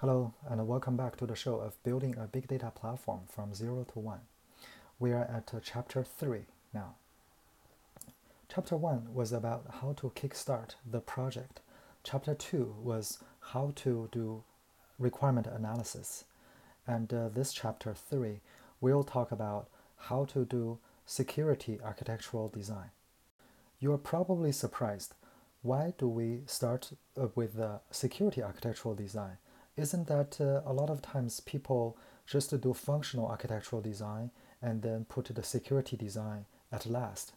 Hello, and welcome back to the show of building a big data platform from zero to one. We are at uh, chapter three now. Chapter one was about how to kickstart the project. Chapter two was how to do requirement analysis. And uh, this chapter three will talk about how to do security architectural design. You are probably surprised. Why do we start uh, with the security architectural design? Isn't that uh, a lot of times people just do functional architectural design and then put the security design at last?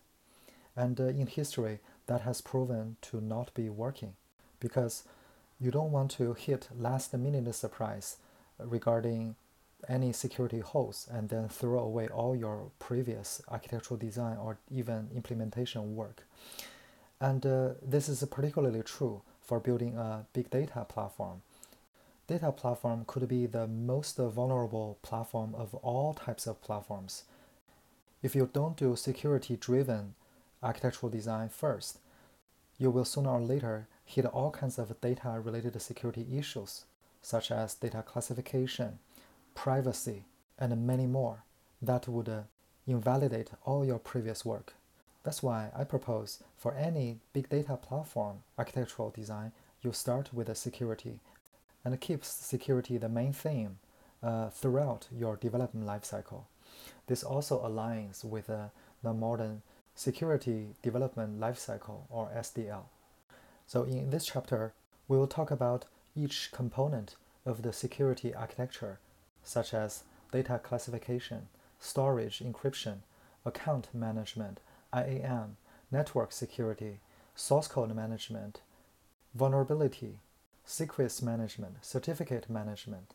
And uh, in history, that has proven to not be working because you don't want to hit last minute surprise regarding any security holes and then throw away all your previous architectural design or even implementation work. And uh, this is particularly true for building a big data platform. Data platform could be the most vulnerable platform of all types of platforms. If you don't do security driven architectural design first, you will sooner or later hit all kinds of data related security issues, such as data classification, privacy, and many more that would uh, invalidate all your previous work. That's why I propose for any big data platform architectural design, you start with security and keeps security the main theme uh, throughout your development lifecycle. This also aligns with uh, the modern security development lifecycle or SDL. So in this chapter, we will talk about each component of the security architecture such as data classification, storage encryption, account management, IAM, network security, source code management, vulnerability, secrets management, certificate management,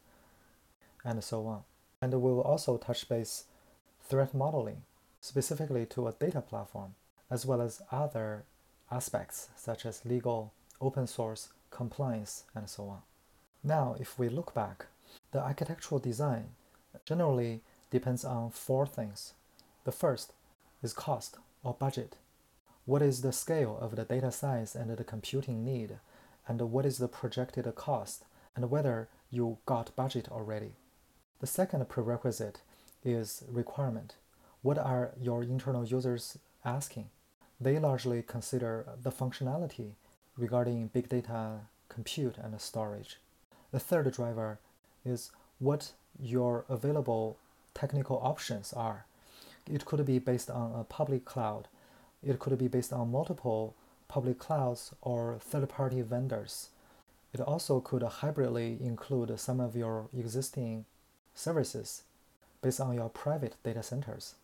and so on. And we will also touch base threat modeling, specifically to a data platform, as well as other aspects such as legal, open source, compliance, and so on. Now, if we look back the architectural design generally depends on four things. The first is cost or budget. What is the scale of the data size and the computing need? And what is the projected cost? And whether you got budget already. The second prerequisite is requirement. What are your internal users asking? They largely consider the functionality regarding big data compute and storage. The third driver is what your available technical options are. It could be based on a public cloud. It could be based on multiple public clouds or third-party vendors. It also could hybridly include some of your existing services based on your private data centers.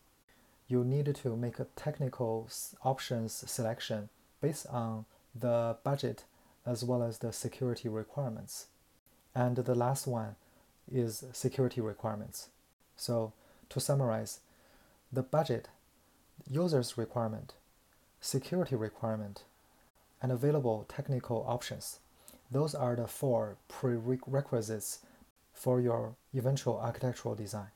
You need to make a technical options selection based on the budget as well as the security requirements. And the last one is security requirements. So to summarize, the budget, user's requirement, security requirement, and available technical options. Those are the four prerequisites for your eventual architectural design.